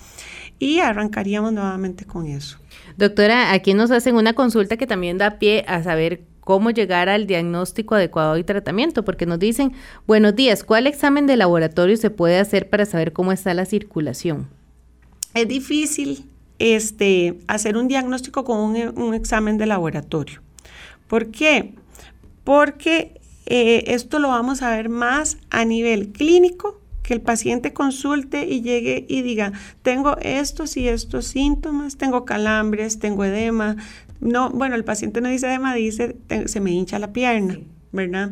Y arrancaríamos nuevamente con eso. Doctora, aquí nos hacen una consulta que también da pie a saber cómo llegar al diagnóstico adecuado y tratamiento, porque nos dicen, buenos días, ¿cuál examen de laboratorio se puede hacer para saber cómo está la circulación? Es difícil este, hacer un diagnóstico con un, examen de laboratorio. ¿Por qué? Porque eh, esto lo vamos a ver más a nivel clínico, que el paciente consulte y llegue y diga, tengo estos y estos síntomas, tengo calambres, tengo edema, no, bueno, el paciente no dice edema, dice se me hincha la pierna, ¿verdad?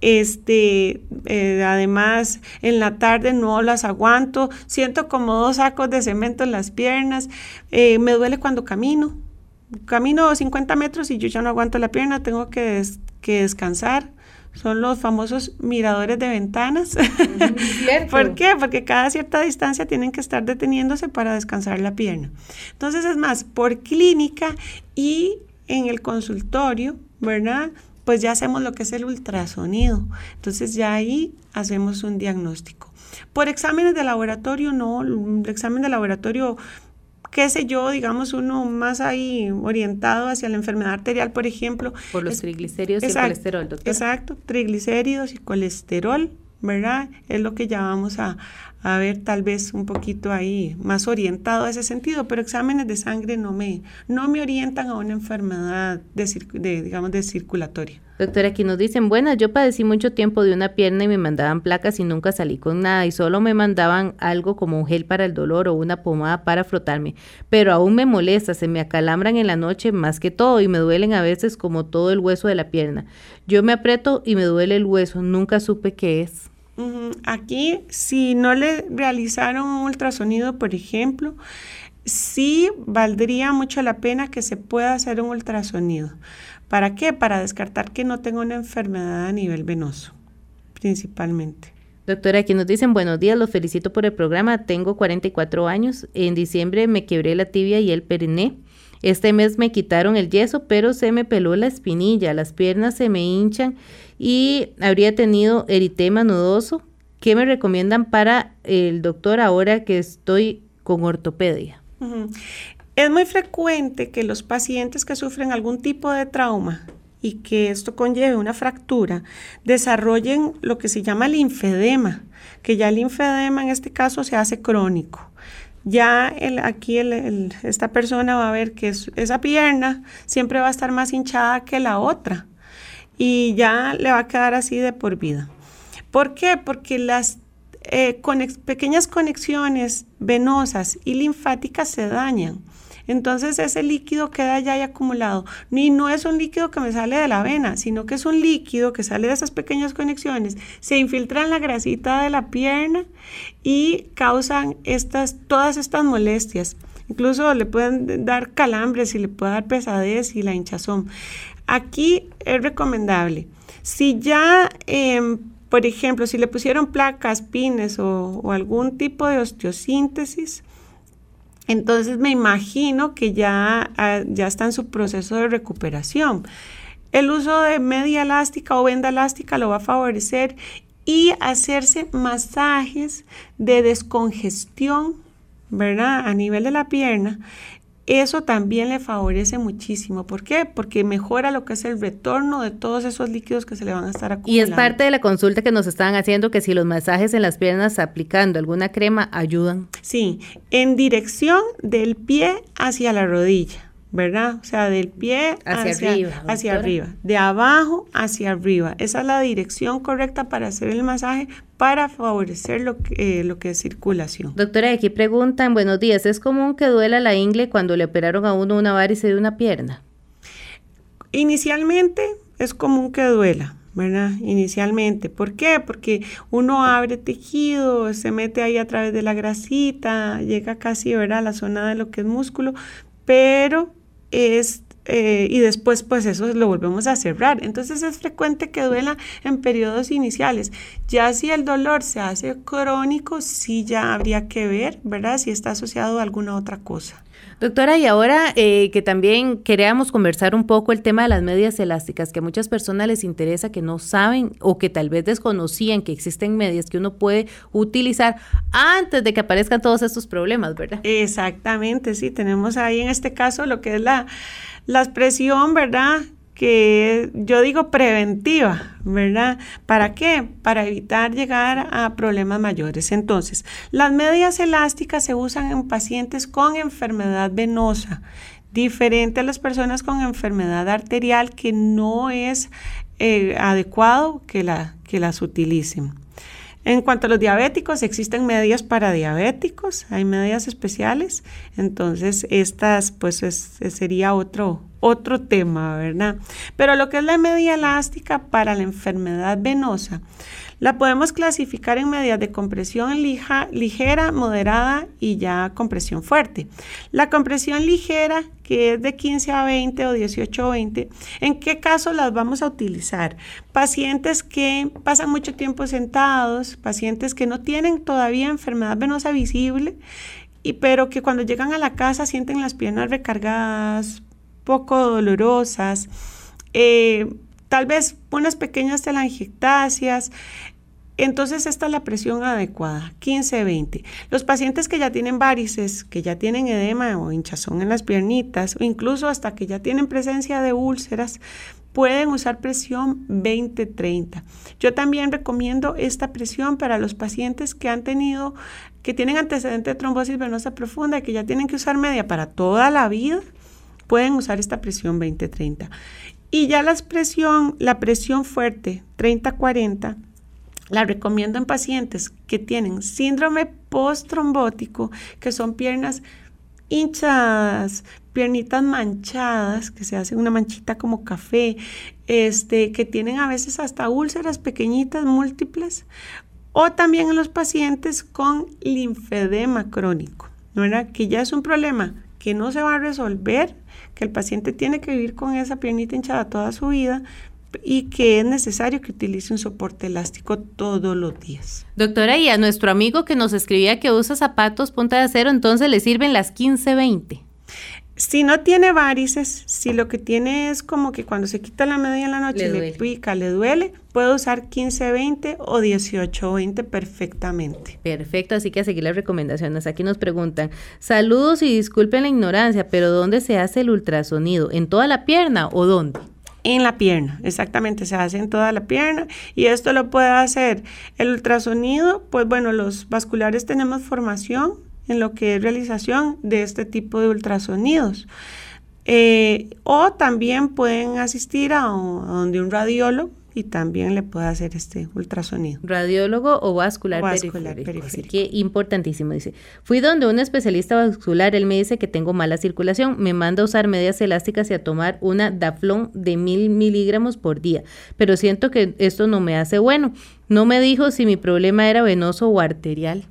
Este, eh, además, en la tarde no las aguanto, siento como dos sacos de cemento en las piernas, eh, me duele cuando camino, camino 50 metros y yo ya no aguanto la pierna, tengo que, que descansar son los famosos miradores de ventanas. ¿Por qué? Porque cada cierta distancia tienen que estar deteniéndose para descansar la pierna. Entonces es más, por clínica y en el consultorio, ¿verdad? Pues ya hacemos lo que es el ultrasonido. Entonces ya ahí hacemos un diagnóstico. Por exámenes de laboratorio, no, el examen de laboratorio qué sé yo, digamos, uno más ahí orientado hacia la enfermedad arterial, por ejemplo. Por los triglicéridos y el colesterol, doctor. Exacto, triglicéridos y colesterol, ¿verdad? Es lo que ya vamos a, a ver tal vez un poquito ahí más orientado a ese sentido, pero exámenes de sangre no me, no me orientan a una enfermedad de, digamos, de circulatoria. Doctora, aquí nos dicen, bueno, yo padecí mucho tiempo de una pierna y me mandaban placas y nunca salí con nada y solo me mandaban algo como un gel para el dolor o una pomada para frotarme, pero aún me molesta, se me acalambran en la noche más que todo y me duelen a veces como todo el hueso de la pierna. Yo me aprieto y me duele el hueso, nunca supe qué es. Aquí, si no le realizaron un ultrasonido, por ejemplo, sí valdría mucho la pena que se pueda hacer un ultrasonido. ¿Para qué? Para descartar que no tenga una enfermedad a nivel venoso, principalmente. Doctora, aquí nos dicen buenos días, los felicito por el programa. Tengo 44 años. En diciembre me quebré la tibia y el periné. Este mes me quitaron el yeso, pero se me peló la espinilla, las piernas se me hinchan y habría tenido eritema nudoso. ¿Qué me recomiendan para el doctor ahora que estoy con ortopedia? Es muy frecuente que los pacientes que sufren algún tipo de trauma y que esto conlleve una fractura, desarrollen lo que se llama linfedema, que ya el linfedema en este caso se hace crónico. Ya el, aquí esta persona va a ver que esa pierna siempre va a estar más hinchada que la otra y ya le va a quedar así de por vida. ¿Por qué? Porque las eh, pequeñas conexiones venosas y linfáticas se dañan. Entonces ese líquido queda ya ahí acumulado. Y no es un líquido que me sale de la vena, sino que es un líquido que sale de esas pequeñas conexiones, se infiltra en la grasita de la pierna y causan estas, todas estas molestias. Incluso le pueden dar calambres y le puede dar pesadez y la hinchazón. Aquí es recomendable. Si ya, em, por ejemplo, si le pusieron placas, pines o, algún tipo de osteosíntesis, entonces me imagino que ya, ah, ya está en su proceso de recuperación. El uso de media elástica o venda elástica lo va a favorecer y hacerse masajes de descongestión ¿verdad? A nivel de la pierna, eso también le favorece muchísimo. ¿Por qué? Porque mejora lo que es el retorno de todos esos líquidos que se le van a estar acumulando. Y es parte de la consulta que nos estaban haciendo que si los masajes en las piernas aplicando alguna crema ayudan. Sí, en dirección del pie hacia la rodilla. ¿Verdad? O sea, del pie hacia, arriba. Hacia arriba, de abajo hacia arriba. Esa es la dirección correcta para hacer el masaje para favorecer lo que, eh, lo que es circulación. Doctora, aquí preguntan, buenos días, ¿es común que duela la ingle cuando le operaron a uno una varice de una pierna? Inicialmente es común que duela, ¿verdad? Inicialmente. ¿Por qué? Porque uno abre tejido, se mete ahí a través de la grasita, llega casi, ¿verdad? A la zona de lo que es músculo, pero es eh, y después pues eso lo volvemos a cerrar. Entonces es frecuente que duela en periodos iniciales. Ya si el dolor se hace crónico, sí ya habría que ver, ¿verdad? Si está asociado a alguna otra cosa. Doctora, y ahora eh, que también queríamos conversar un poco el tema de las medias elásticas, que a muchas personas les interesa que no saben o que tal vez desconocían que existen medias que uno puede utilizar antes de que aparezcan todos estos problemas, ¿verdad? Exactamente, sí, tenemos ahí en este caso lo que es la, la expresión, ¿verdad? Que yo digo preventiva, ¿verdad? ¿Para qué? Para evitar llegar a problemas mayores. Entonces, las medias elásticas se usan en pacientes con enfermedad venosa, diferente a las personas con enfermedad arterial que no es eh, adecuado que, la, que las utilicen. En cuanto a los diabéticos, existen medias para diabéticos, hay medias especiales, entonces estas pues sería otro, otro tema, ¿verdad? Pero lo que es la media elástica para la enfermedad venosa, la podemos clasificar en medias de compresión ligera, moderada y ya compresión fuerte. La compresión ligera, que es de 15 a 20 o 18 a 20, ¿en qué caso las vamos a utilizar? Pacientes que pasan mucho tiempo sentados, pacientes que no tienen todavía enfermedad venosa visible, y, pero que cuando llegan a la casa sienten las piernas recargadas, poco dolorosas, eh, tal vez unas pequeñas telangiectasias. Entonces esta es la presión adecuada, 15-20. Los pacientes que ya tienen varices, que ya tienen edema o hinchazón en las piernitas, o incluso hasta que ya tienen presencia de úlceras, pueden usar presión 20-30. Yo también recomiendo esta presión para los pacientes que han tenido, que tienen antecedente de trombosis venosa profunda que ya tienen que usar media para toda la vida, pueden usar esta presión 20-30. Y ya la presión, la presión fuerte 30-40 la recomiendo en pacientes que tienen síndrome post-trombótico, que son piernas hinchadas, piernitas manchadas, que se hace una manchita como café, este, que tienen a veces hasta úlceras pequeñitas múltiples, o también en los pacientes con linfedema crónico, ¿verdad? que ya es un problema que no se va a resolver, que el paciente tiene que vivir con esa piernita hinchada toda su vida, y que es necesario que utilice un soporte elástico todos los días. Doctora, y a nuestro amigo que nos escribía que usa zapatos punta de acero, entonces le sirven las 15-20. Si no tiene varices, si lo que tiene es como que cuando se quita la media en la noche le, pica, le duele, puede usar 15-20 o 18-20 perfectamente. Perfecto, así que a seguir las recomendaciones. Aquí nos preguntan, saludos y disculpen la ignorancia, pero ¿dónde se hace el ultrasonido? ¿En toda la pierna o dónde? En la pierna, exactamente, se hace en toda la pierna y esto lo puede hacer el ultrasonido, pues bueno, los vasculares tenemos formación en lo que es realización de este tipo de ultrasonidos. Eh, o también pueden asistir a, donde un radiólogo y también le puede hacer este ultrasonido. Radiólogo o vascular, periférico. Así que importantísimo, dice. Fui donde un especialista vascular, él me dice que tengo mala circulación, me manda a usar medias elásticas y a tomar una Daflón de mil miligramos por día, pero siento que esto no me hace bueno. No me dijo si mi problema era venoso o arterial.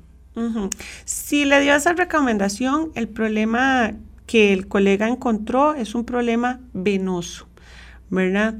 Si le dio esa recomendación, el problema que el colega encontró es un problema venoso, ¿verdad?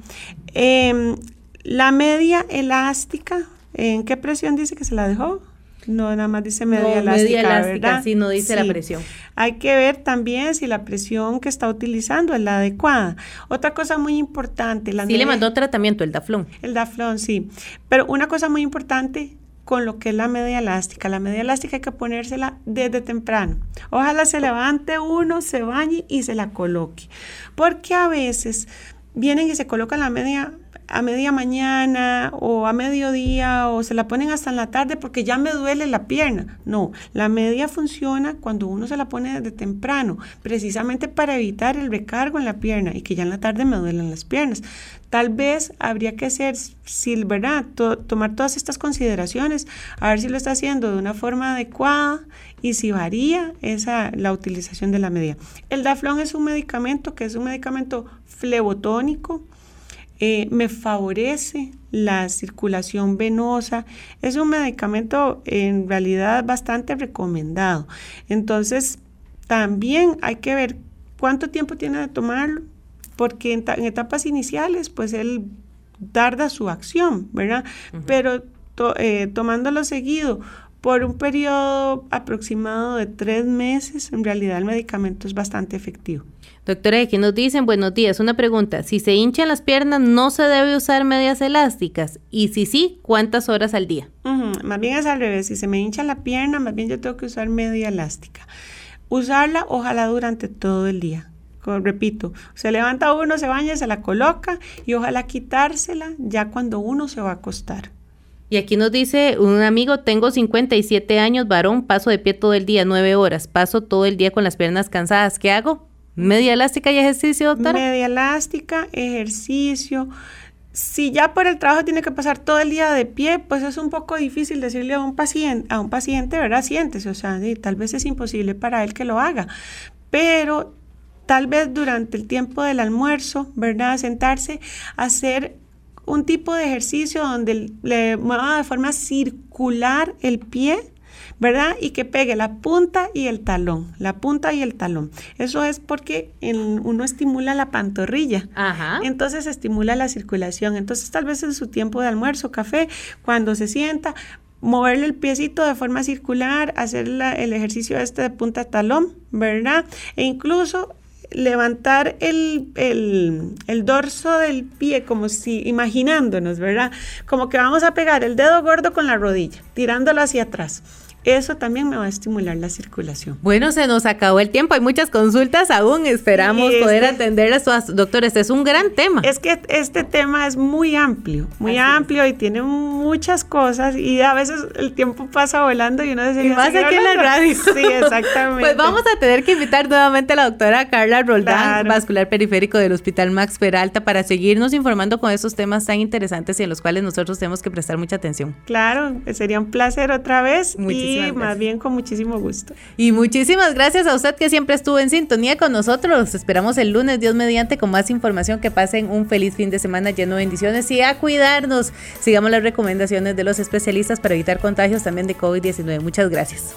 Em, la media elástica, ¿en qué presión dice que se la dejó? No, nada más dice media elástica, media elástica, ¿verdad? Sí, no dice la presión. Hay que ver también si la presión que está utilizando es la adecuada. Otra cosa muy importante. La sí le mandó tratamiento, el Daflón. El Daflón, sí. Pero una cosa muy importante con lo que es la media elástica. La media elástica hay que ponérsela desde temprano. Ojalá se levante uno, se bañe y se la coloque. Porque a veces vienen y se colocan la media a media mañana o a mediodía o se la ponen hasta en la tarde porque ya me duele la pierna. No, la media funciona cuando uno se la pone desde temprano, precisamente para evitar el recargo en la pierna y que ya en la tarde me duelen las piernas. Tal vez habría que hacer, si, tomar todas estas consideraciones, a ver si lo está haciendo de una forma adecuada y si varía esa, la utilización de la media. El Daflón es un medicamento que es un medicamento flebotónico, eh, me favorece la circulación venosa. Es un medicamento en realidad bastante recomendado. Entonces, también hay que ver cuánto tiempo tiene de tomarlo, porque en, etapas iniciales, pues él tarda su acción, ¿verdad? Pero eh, tomándolo seguido por un periodo aproximado de tres meses, en realidad el medicamento es bastante efectivo. Doctora, aquí nos dicen, buenos días, una pregunta, si se hinchan las piernas, ¿no se debe usar medias elásticas? Y si sí, ¿cuántas horas al día? Más bien es al revés, si se me hincha la pierna, más bien yo tengo que usar media elástica. Usarla, ojalá durante todo el día. repito, se levanta uno, se baña, se la coloca y ojalá quitársela ya cuando uno se va a acostar. Y aquí nos dice un amigo, tengo 57 años, varón, paso de pie todo el día, nueve horas, paso todo el día con las piernas cansadas, ¿qué hago? ¿Media elástica y ejercicio, doctora? Media elástica, ejercicio. Si ya por el trabajo tiene que pasar todo el día de pie, pues es un poco difícil decirle a un paciente, a un paciente, ¿verdad? Siéntese, o sea, tal vez es imposible para él que lo haga, pero tal vez durante el tiempo del almuerzo, ¿verdad? Sentarse, hacer un tipo de ejercicio donde le mueva de forma circular el pie, ¿verdad? Y que pegue la punta y el talón, la punta y el talón. Eso es porque uno estimula la pantorrilla. Ajá. Entonces estimula la circulación. Entonces tal vez en su tiempo de almuerzo, café, cuando se sienta, moverle el piecito de forma circular, hacer el ejercicio este de punta talón, ¿verdad? E incluso levantar el, el, dorso del pie como si imaginándonos, ¿verdad? Como que vamos a pegar el dedo gordo con la rodilla, tirándolo hacia atrás eso también me va a estimular la circulación. Bueno, se nos acabó el tiempo, hay muchas consultas aún, esperamos poder este atenderlas todas. Doctor, este es un gran tema. Es que este tema es muy amplio, muy amplio y tiene muchas cosas y a veces el tiempo pasa volando y uno dice... Y más aquí en la radio. Sí, exactamente. pues vamos a tener que invitar nuevamente a la doctora Carla Roldán, vascular periférico del Hospital Max Peralta, para seguirnos informando con esos temas tan interesantes y en los cuales nosotros tenemos que prestar mucha atención. Claro, sería un placer otra vez. Muchísimas más bien con muchísimo gusto. Y muchísimas gracias a usted que siempre estuvo en sintonía con nosotros. esperamos el lunes, Dios mediante, con más información. Que pasen un feliz fin de semana lleno de bendiciones y a cuidarnos. Sigamos las recomendaciones de los especialistas para evitar contagios también de COVID-19. Muchas gracias.